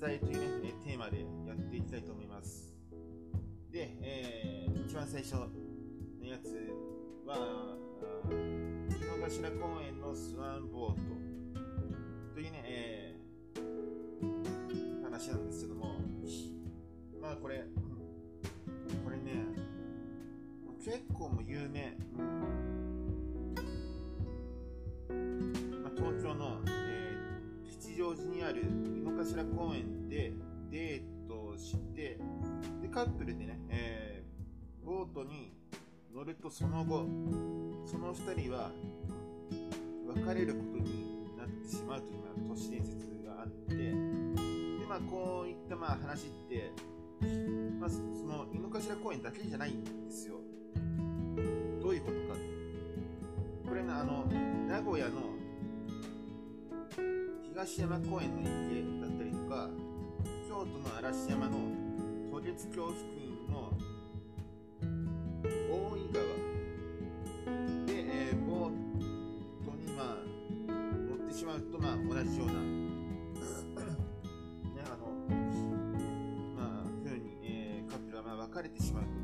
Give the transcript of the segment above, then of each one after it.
言い伝えというね、テーマでやっていきたいと思います。で、えー一番最初のやつは、井の頭公園のスワンボートというね、えー話なんですけども、まあこれ、これね、結構もう有名。まあ、東京の、えー吉祥寺にある井の頭公園でデートをして、で、カップルでね、えーボートに乗るとその後、その二人は別れることになってしまうという、まあ、都市伝説があって、で、まあ、こういったまあ話って、まあ、その井の頭公園だけじゃないんですよ。どういうことか。これね、あの、名古屋の東山公園の池だったりとか、京都の嵐山の渡月橋付近の大井川で、えーボートに、まあ、乗ってしまうと、まあ、同じような、ね、あの、まあ、ふうに、カップルは、ま、別れてしまう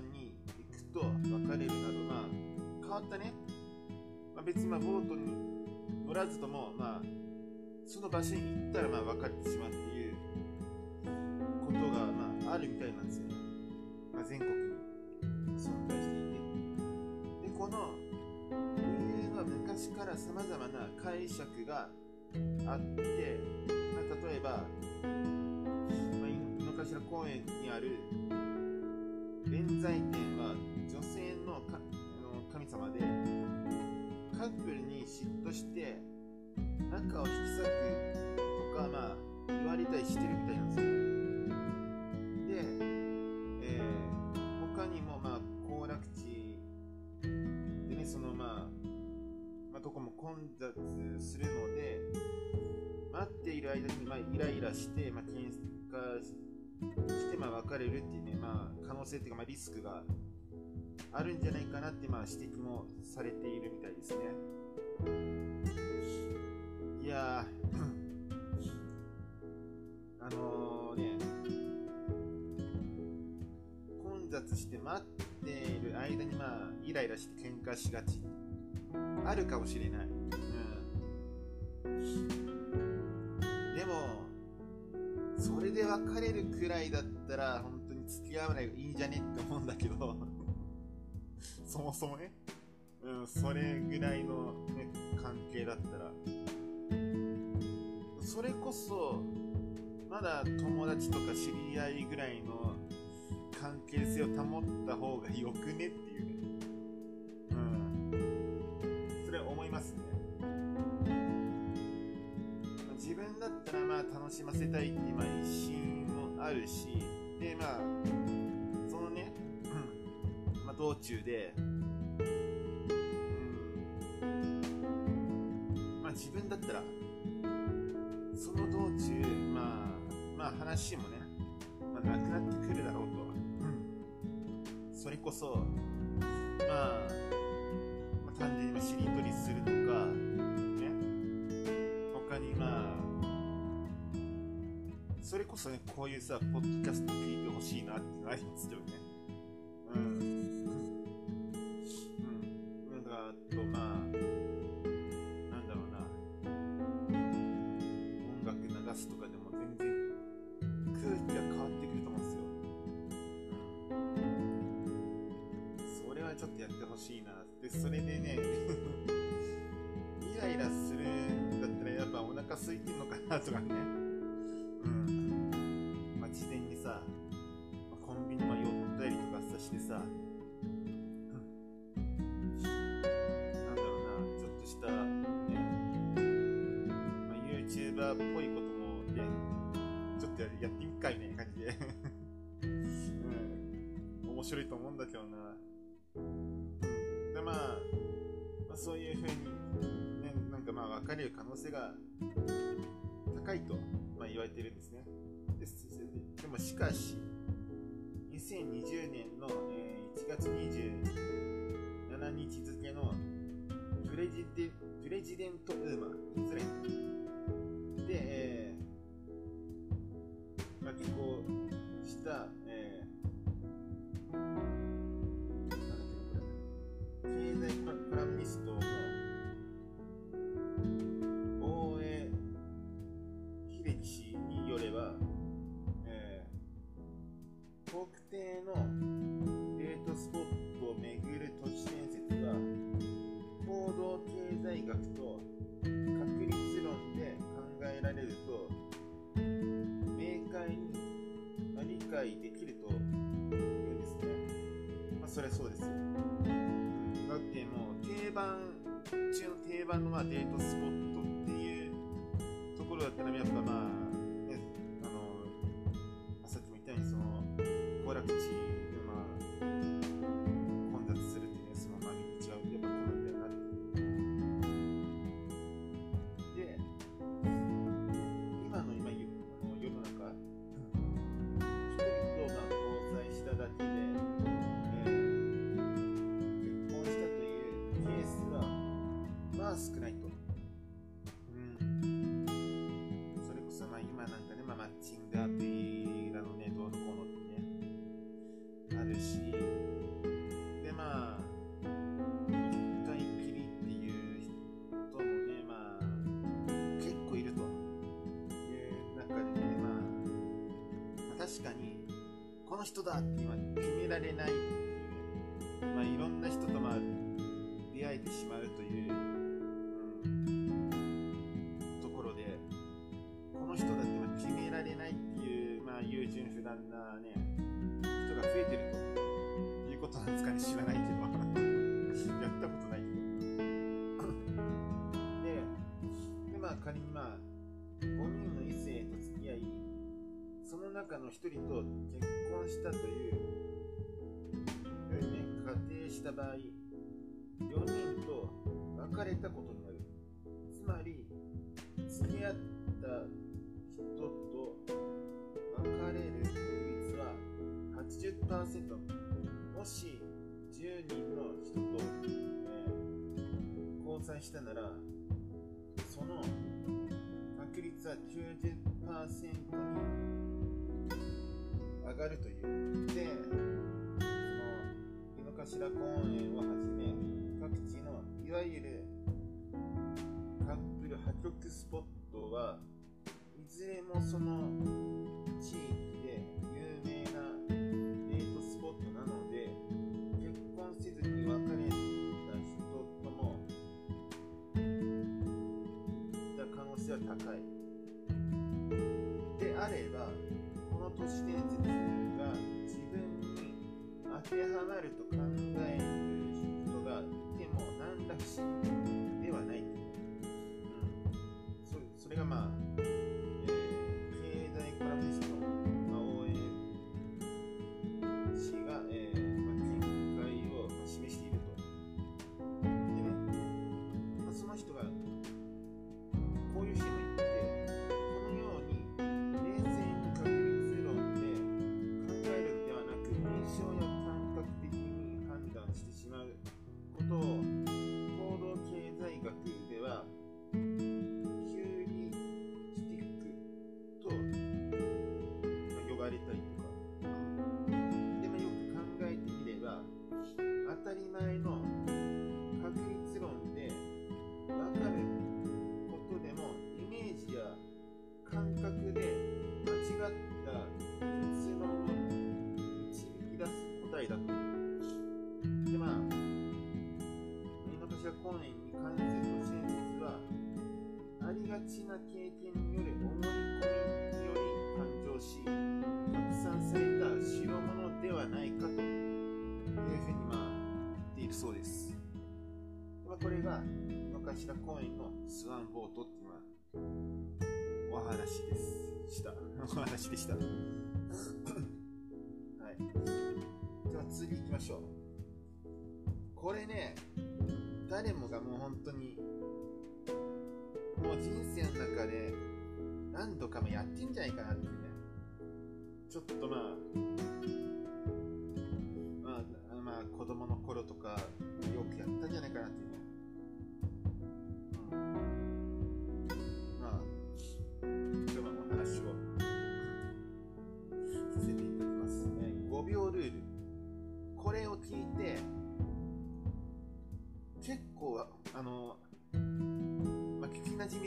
遊館に行くと別れるなど、まあ、変わったね、まあ、別にまあボートに乗らずとも、まあ、その場所に行ったらまあ別れてしまうっていうことが、まあ、あるみたいなんですよね。まあ、全国に存在していて。で、この理由は昔から様々な解釈があって、まあ、例えば、井の頭公園にある弁財天は女性のかの神様でカップルに嫉妬して仲を引き裂くとか、まあ、言われたりしてるみたいなんですよ。で、えー他にも、まあ、行楽地でね、その、まあ、まあ、どこも混雑するので、待っている間に、まあ、イライラして、まあ、喧嘩して、まあ、別れるっていうね、まあ、可能性っていうか、まあ、リスクがあるんじゃないかなって、まあ、指摘もされているみたいですね。いやー、あのー、ね、混雑して待っている間に、まあ、イライラして喧嘩しがち。あるかもしれない。うん。でも、それで別れるくらいだったら、本当に付き合わないがいいんじゃねって思うんだけど、そもそもね、うん、それぐらいの、ね、関係だったら、それこそ、まだ友達とか知り合いぐらいの関係性を保った方がよくねっていうね。まあ楽しませたいっていうまあ一心もあるし、でまあ、そのね、うんまあ道中で、うん、まあ自分だったら、その道中、まあ、まあ話もね、まあ、なくなってくるだろうと。それこそ、まあ、まあ、単純にまあしりとりするとそれこそね、こういうさ、ポッドキャスト聞いてほしいなっていうのありますよね。っぽいこともね、ちょっとやってみっかいね、感じで。うん。面白いと思うんだけどな。で、まあ、まあ、そういうふうに、ね、なんかまあ分かれる可能性が高いと、まあ、言われてるんですね。ででもしかし、2020年の、えー、1月27日付のプレジデプレジデントウーマン、いずれ、えーまあ、寄稿した、えー、なんだっけこれ、経済プラムニストのの人だって今決められないっていう、まあ、いろんな人とまあ出会えてしまうという、うん、ところで、この人だって決められないっていう、まあ、優柔不断なね、人が増えてるということなんですかね、知らないけど。やったことないけど。で、でまあ仮にまあ、5人の異性と付き合い、その中の1人と結婚したという。ふうにね仮定した場合4人と別れたことになる。つまり付き合った人と別れる確率は80%もし10人の人と、えー、交際したならその確率は90%に上がるという。で、その、井の頭公園をはじめ、各地のいわゆるカップル破局スポットはいずれもその地域で有名なデートスポットなので結婚せずに別れた人ともいた可能性は高いであればこの都市伝説かけ離れとか。ちな経験による思い。込みにより誕生し拡散された代物ではない。かとい。うふうにまあ言ってい。るそうです。ま、これが井の頭公園のスワンボートってい。うのはお話ですしたお話でしたはい。では次行きましょうこれね誰もがもう本当にもう人生の中で何度かもやってんじゃないかなってね。ちょっとまあ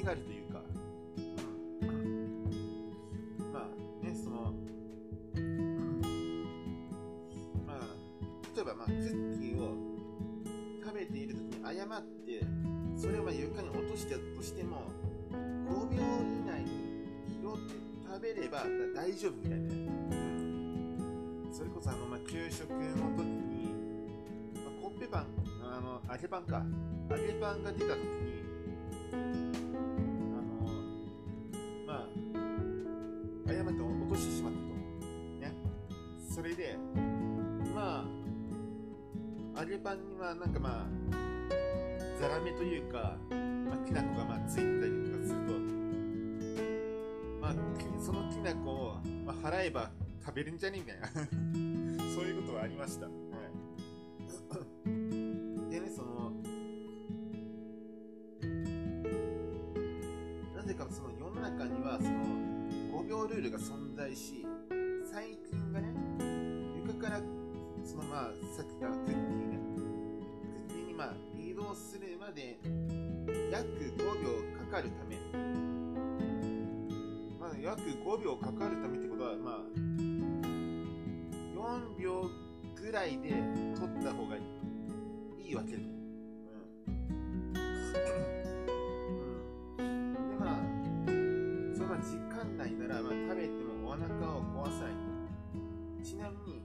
みがあるというか、まあねその、まあ例えば、まあ、クッキーを食べている時に誤ってそれをまあ床に落としたとしても5秒以内に拾って食べれば大丈夫みたいな、それこそあの、まあ、給食の時に、まあ、コッペパンあの揚げパンか。揚げパンが出た時ににはなんかまあザラメというか、まあ、きな粉がまあついてたりとかするとまあきそのきな粉を、まあ、払えば食べるんじゃねみたいな そういうことはありました。はい。でね、その、なぜかその世の中にはその5秒ルールが存在し、最近がね、床からそのまあさっき言っかるため、まあ約5秒かかるためってことはまあ4秒ぐらいで取った方がいいわけ。で、ま、その時間内なら、まあ、食べてもお腹を壊さない。ちなみに、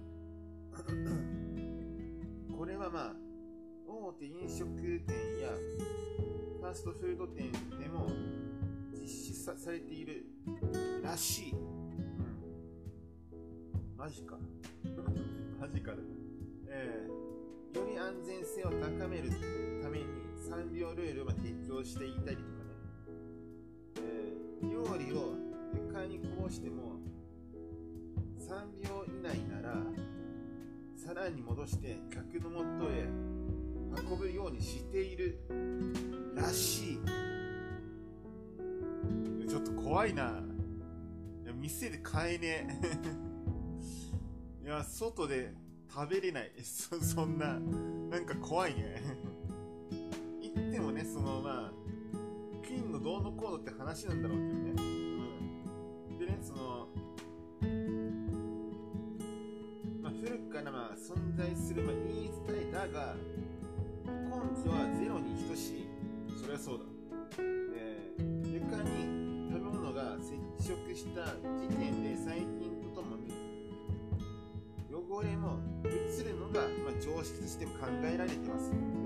これはまあ、大手飲食店やファーストフード店でも実施されているらしい。うん。マジか。マジかだ。えー、より安全性を高めるために3秒ルールを提供していたりとかね、えー、料理を床にこぼしても3秒以内ならさらに戻して客のもとへ運ぶようにしているらしい。ちょっと怖いな。い店で買えねえ。いや外で食べれない。そそんな。なんか怖いね。言ってもねそのまあ金のどうのこうのって話なんだろうけどね、うん、でねそのまあ古くからまあ存在するまあ言い伝えだが根拠はゼロに等しい。そりゃそうだ、え、床に食べ物が接触した時点で細菌とともに汚れも移るのが、まあ、常識としても考えられてます。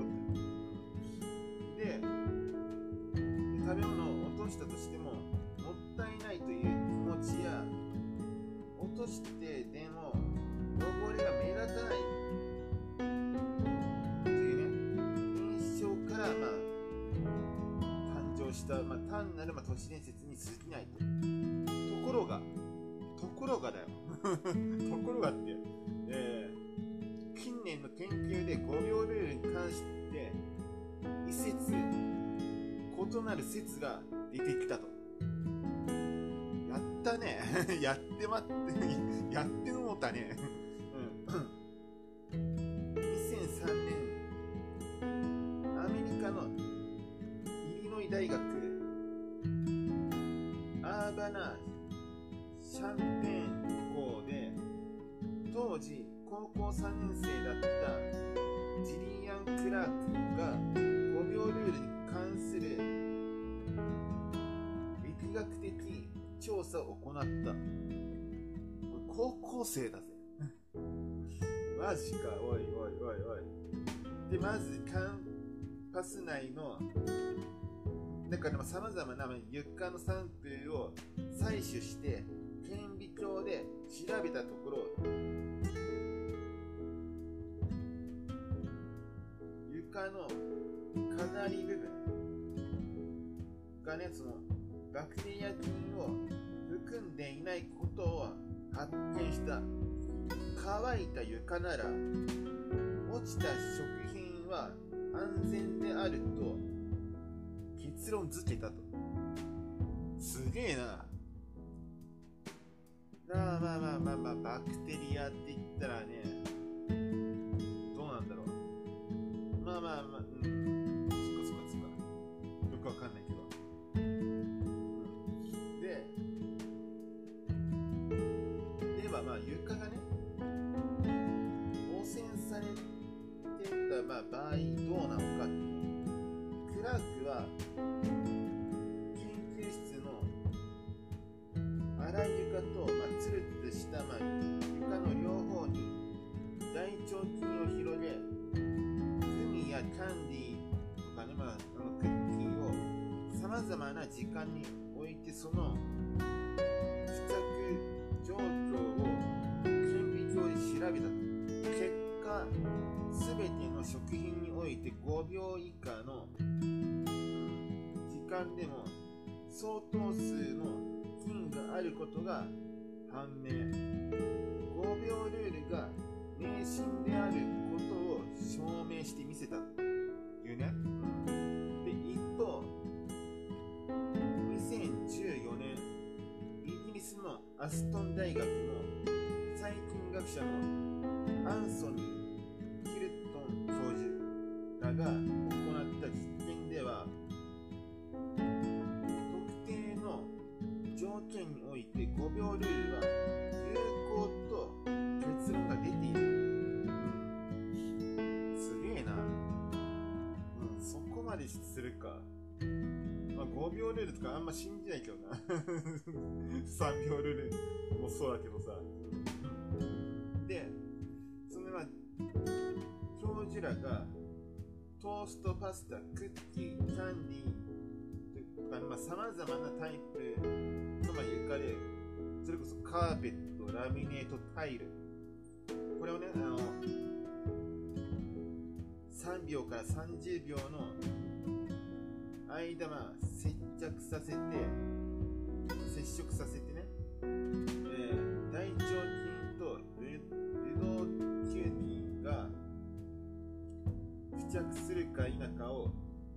説が出てきたと。やったね。やってまって やってもうたね。査を行った。高校生だぜ。マジか。おいおいおいおい。でまずカンパス内のだからさまざまな床のサンプルを採取して顕微鏡で調べたところ床のかなり部分がねそのバクテリア菌を含んでいないことを発見した乾いた床なら落ちた食品は安全であると結論付けたと。すげえな。まあまあまあまあまあバクテリアって言ったらねどうなんだろう。まあまあまあてたまあ場合どうなのか。クラークは研究室の荒い床と、まあ、つるつるした、まあ、床の両方に大腸菌を広げグミやキャンディーとかね、まあ、あのクッキーをさまざまな時間に置いてその付着状況を顕微鏡で調べた結果全ての食品において5秒以下の時間でも相当数の菌があることが判明。5秒ルールが迷信であることを証明してみせたというね、で一方2014年イギリスのアストン大学の細菌学者のアンソニー・教授らが行った実験では特定の条件において5秒ルールは有効と結論が出ている、すげえな、うん、そこまでするか。まあ、5秒ルールとかあんま信じないけどな。3秒ルールもそうだけどさ。でそのまあ教授らがトーストパスタクッキーキャンディーとかまあさまざまなタイプのまあ床でそれこそカーペットラミネートタイル。これをねあの3秒から30秒の間まあ接着させて接触させてね、着するか否かを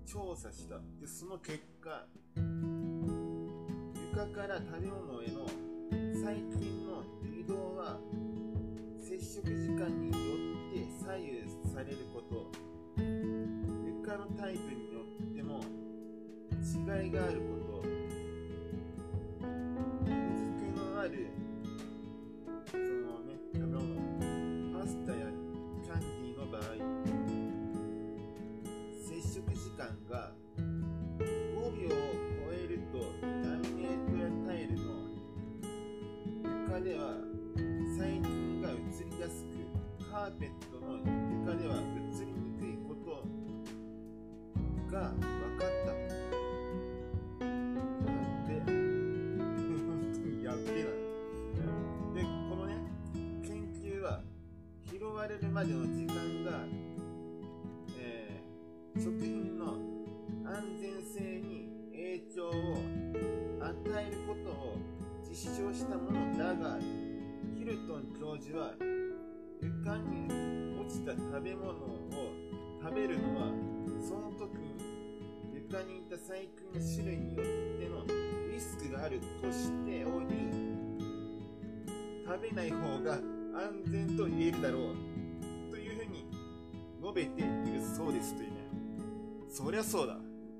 調査した。でその結果床から食べ物への細菌の移動は接触時間によって左右されること。床のタイプによっても違いがあること。が5秒を超えるとラミネートやタイルの床では細菌が移りやすくカーペットの床では移りにくいことが分かった。やって 本当にやってな。でこのね研究は拾われるまでの時間が、えー食品の安全性に影響を与えることを実証したものだがヒルトン教授は床に落ちた食べ物を食べるのはその時床にいた細菌の種類によってのリスクがあるとしており食べない方が安全と言えるだろうというふうに述べているそうですというねそりゃそうだ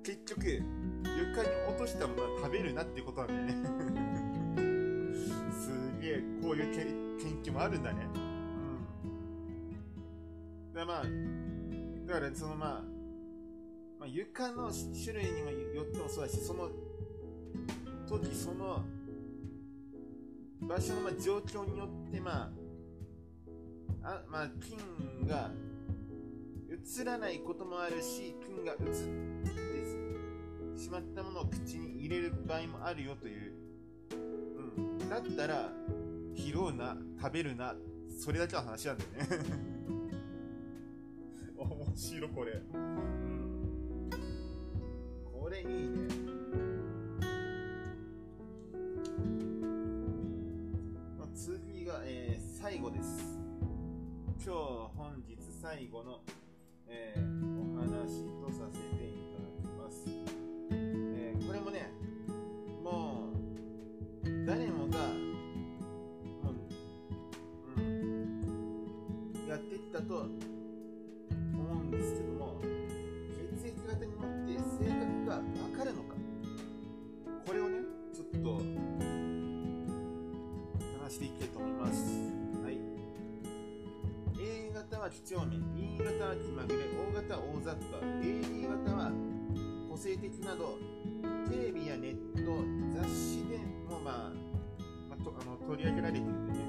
結局床に落としたものは食べるなってことなんだよね。すげえこういう研究もあるんだね。うん。だからまあだからそのまあ、まあ、床の種類にもよってもそうだしその時その場所のまあ状況によってまああまあ菌が移らないこともあるし菌が移ってしまったものを口に入れる場合もあるよという、うん、だったら拾うな食べるなそれだけの話なんだよね。面白これ、うん、これいいね。次が、えー、最後です。今日本日最後の、は几帳面 B 型は気まぐれ O 型は大雑把 AB 型は個性的などテレビやネット雑誌でもまあ、まあ、とあの取り上げられているんでね、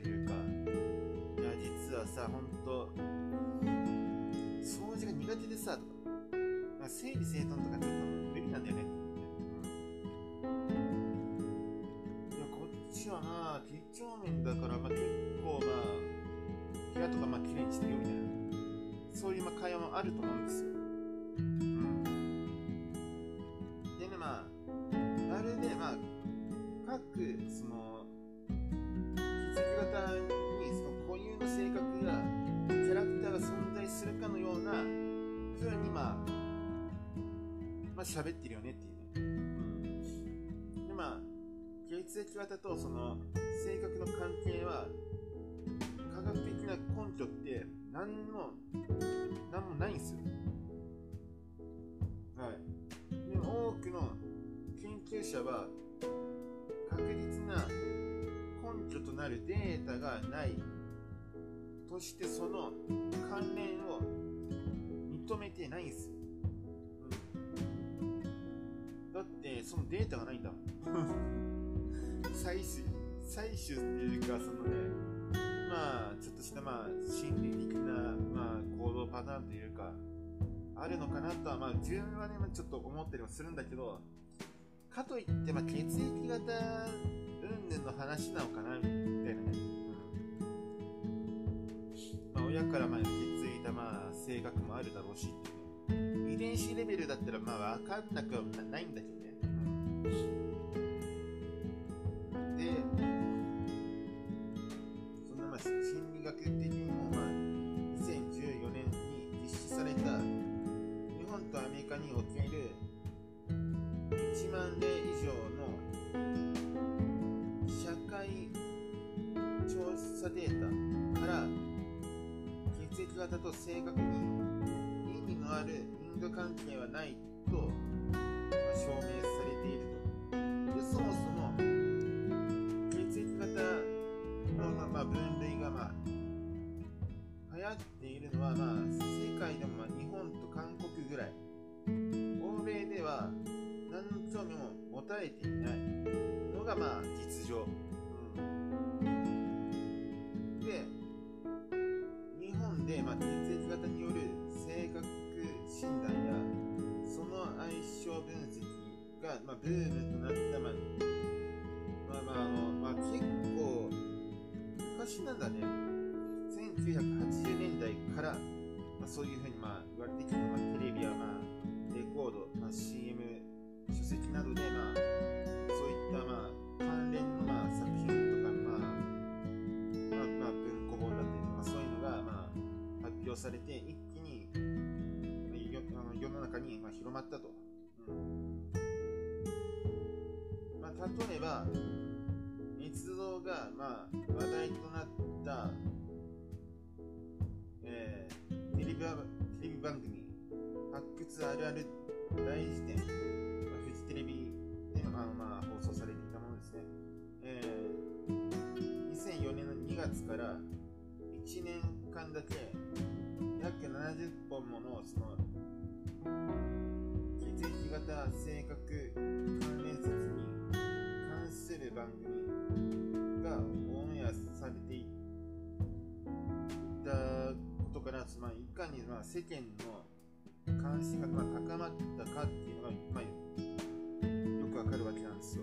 というかいや実はさ本当掃除が苦手でさとか、まあ、整理整頓とかちょっと無理なんだよね。いやこっちはまあ几帳面だからまあ結構まあ部屋とかまあ綺麗にしてよみたいな。そういうまあ会話もあると思うんですよ。うん。でねまああれでまあ各そのまあ喋ってるよねっていうね、でまあ血液型とその性格の関係は科学的な根拠って何も何もないんですよ。はい。でも多くの研究者は確実な根拠となるデータがない。としてその関連を認めてないんです、うだってそのデータがないんだ 採取採取っていうかそのねまあちょっとしたまあ心理的なまあ行動パターンというかあるのかなとはまあ自分はねちょっと思ったりもするんだけどかといって、まあ、血液型云々の話なのかなみたいなね、うん。まあ、親からまあ血液型、まあ、性格もあるだろうしっていう。遺伝子レベルだったらまあ分かんなくはないんだけどね、でそんなまあ心理学的にもまあ2014年に実施された日本とアメリカにおける1万例以上の社会調査データから血液型と正確にある因果関係はないと、まあ、証明する。表されて、一気に、世の中に、広まったと。うん。まあ、例えば、密造が、まあ、話題となった、えー、テレビテレビ番組、発掘あるある大辞典フジテレビであの、まあ、放送されていたものですね。えー、2004年の2月から1年間だけ、約70本ものその血液型性格関連説に関する番組がオンエアされていたことから、まあ、いかにまあ世間の関心が高まったかっていうのが、まあ、よくわかるわけなんですよ。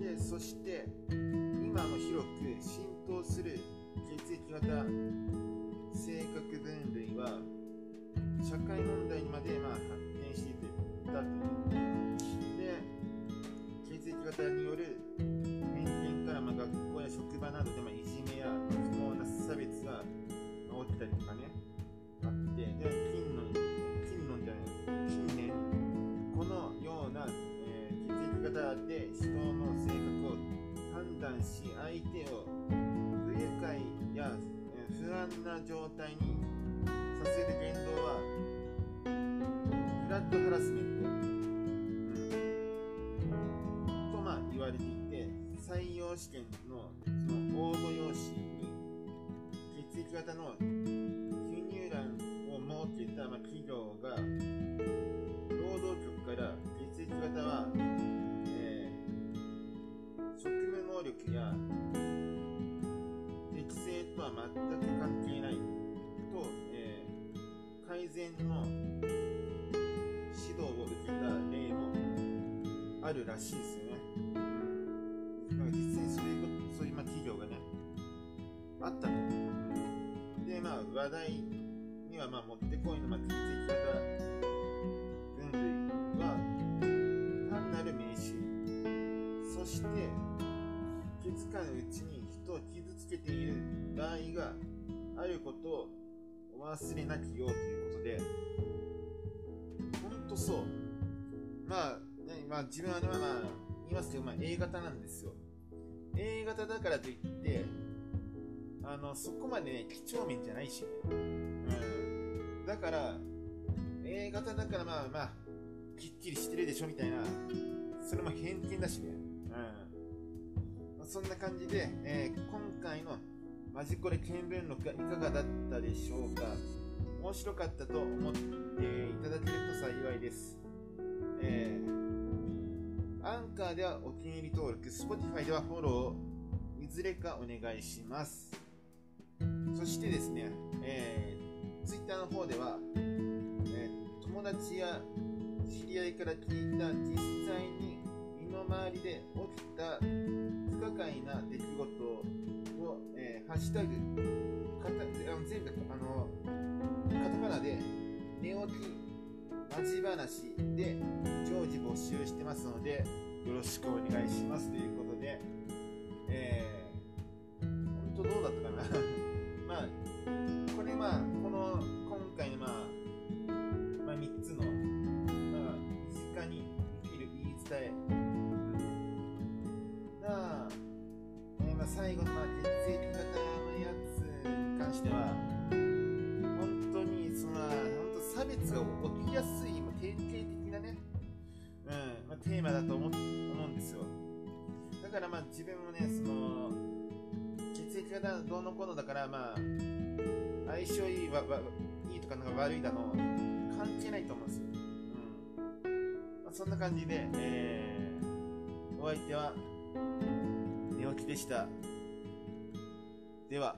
でそして今も広く浸透する血液型性格分は社会問題にまでまあ発展していったという。で血液型による偏見からまあ学校や職場などでまあいじめや不当な差別がま起きたりとかね。あってで近年近年じゃない近年このような、えー血液型で人の性格を判断し相手を不愉快やえ不安な状態にさせる言動はフラットハラスメント、うん、とまあ言われていて採用試験のその応募用紙に血液型の記入欄を設けた、まあ、企業らしいですよね。なんか実際にそういうことそういう企業がねあったと。でまあ話題にはまあもってこいのまあ血液型分類は単なる名詞そして気づかぬうちに人を傷つけている場合があることをお忘れなきようということで本当そうまあ、まあ、自分はねまあ言いますけど、まあ、A 型なんですよ。A 型だからといってあのそこまでね几帳面じゃないしね。うん。だから A 型だからまあまあきっちりしてるでしょみたいな。それも偏見だしね。うん。まあそんな感じで、えー今回のマジコレ見聞録がいかがだったでしょうか。面白かったと思っていただけると幸いです。えー、アンカーではお気に入り登録、Spotify ではフォロー、いずれかお願いします。そしてですね、えー、Twitter の方では、えー友達や知り合いから聞いた実際に身の回りで起きた不可解な出来事を、えーハッシュタグかたあの全部あのカタカナで寝起きマジ話で常時募集してますのでよろしくお願いしますという血液型どうのこうのだからまあ相性いいわわいいとかなんか悪いだの関係ないと思うんですよ、うん。まあ、そんな感じで、えー、お相手は寝起きでした。では。